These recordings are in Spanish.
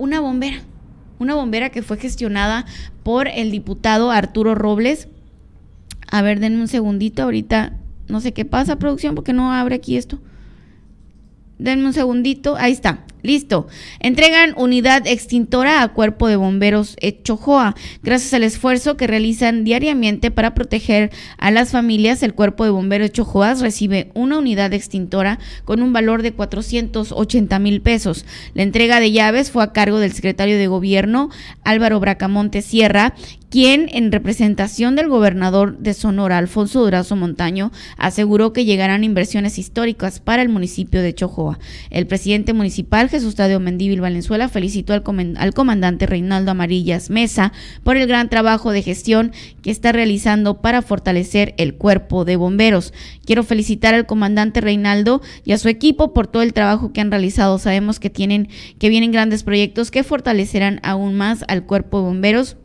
una bombera, una bombera que fue gestionada por el diputado Arturo Robles. A ver, denme un segundito, ahorita no sé qué pasa, producción, porque no abre aquí esto. Denme un segundito, ahí está. Listo. Entregan unidad extintora a Cuerpo de Bomberos Chojoa. Gracias al esfuerzo que realizan diariamente para proteger a las familias, el Cuerpo de Bomberos Chojoa recibe una unidad extintora con un valor de 480 mil pesos. La entrega de llaves fue a cargo del secretario de Gobierno, Álvaro Bracamonte Sierra, quien, en representación del gobernador de Sonora, Alfonso Durazo Montaño, aseguró que llegarán inversiones históricas para el municipio de Chojoa. El presidente municipal Jesús Tadeo Mendíbil Valenzuela felicitó al, al comandante Reinaldo Amarillas Mesa por el gran trabajo de gestión que está realizando para fortalecer el cuerpo de bomberos. Quiero felicitar al comandante Reinaldo y a su equipo por todo el trabajo que han realizado. Sabemos que tienen que vienen grandes proyectos que fortalecerán aún más al cuerpo de bomberos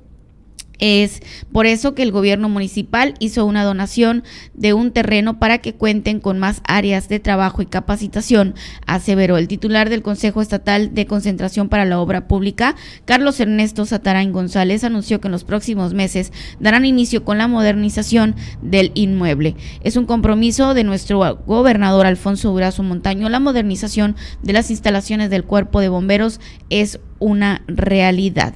es por eso que el gobierno municipal hizo una donación de un terreno para que cuenten con más áreas de trabajo y capacitación, aseveró el titular del Consejo Estatal de Concentración para la Obra Pública, Carlos Ernesto Satarain González, anunció que en los próximos meses darán inicio con la modernización del inmueble. Es un compromiso de nuestro gobernador Alfonso Durazo Montaño. La modernización de las instalaciones del cuerpo de bomberos es una realidad.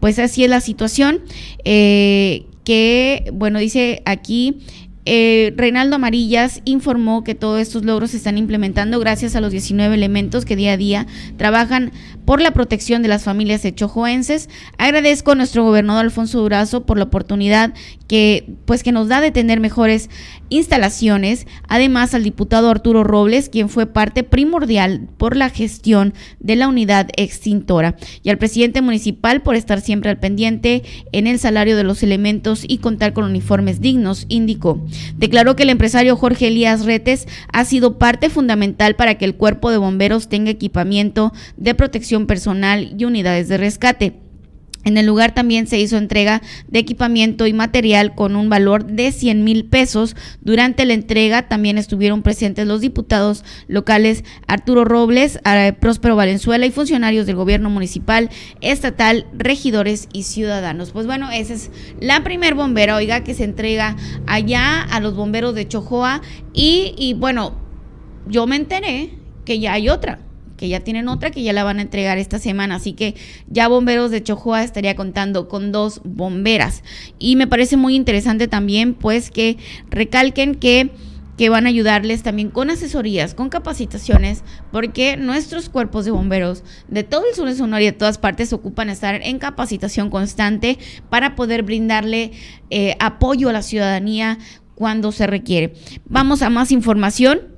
Pues así es la situación. Eh, que, bueno, dice aquí eh, Reinaldo Amarillas informó que todos estos logros se están implementando gracias a los 19 elementos que día a día trabajan por la protección de las familias chojoenses. Agradezco a nuestro gobernador Alfonso Durazo por la oportunidad que, pues, que nos da de tener mejores instalaciones. Además, al diputado Arturo Robles, quien fue parte primordial por la gestión de la unidad extintora. Y al presidente municipal por estar siempre al pendiente en el salario de los elementos y contar con uniformes dignos, indicó. Declaró que el empresario Jorge Elías Retes ha sido parte fundamental para que el cuerpo de bomberos tenga equipamiento de protección personal y unidades de rescate. En el lugar también se hizo entrega de equipamiento y material con un valor de 100 mil pesos. Durante la entrega también estuvieron presentes los diputados locales Arturo Robles, eh, Próspero Valenzuela y funcionarios del gobierno municipal, estatal, regidores y ciudadanos. Pues bueno, esa es la primer bombera, oiga, que se entrega allá a los bomberos de Chojoa y, y bueno, yo me enteré que ya hay otra que ya tienen otra que ya la van a entregar esta semana. Así que ya Bomberos de Chojoa estaría contando con dos bomberas. Y me parece muy interesante también, pues, que recalquen que que van a ayudarles también con asesorías, con capacitaciones, porque nuestros cuerpos de bomberos de todo el sur de Sonora y de todas partes ocupan estar en capacitación constante para poder brindarle eh, apoyo a la ciudadanía cuando se requiere. Vamos a más información.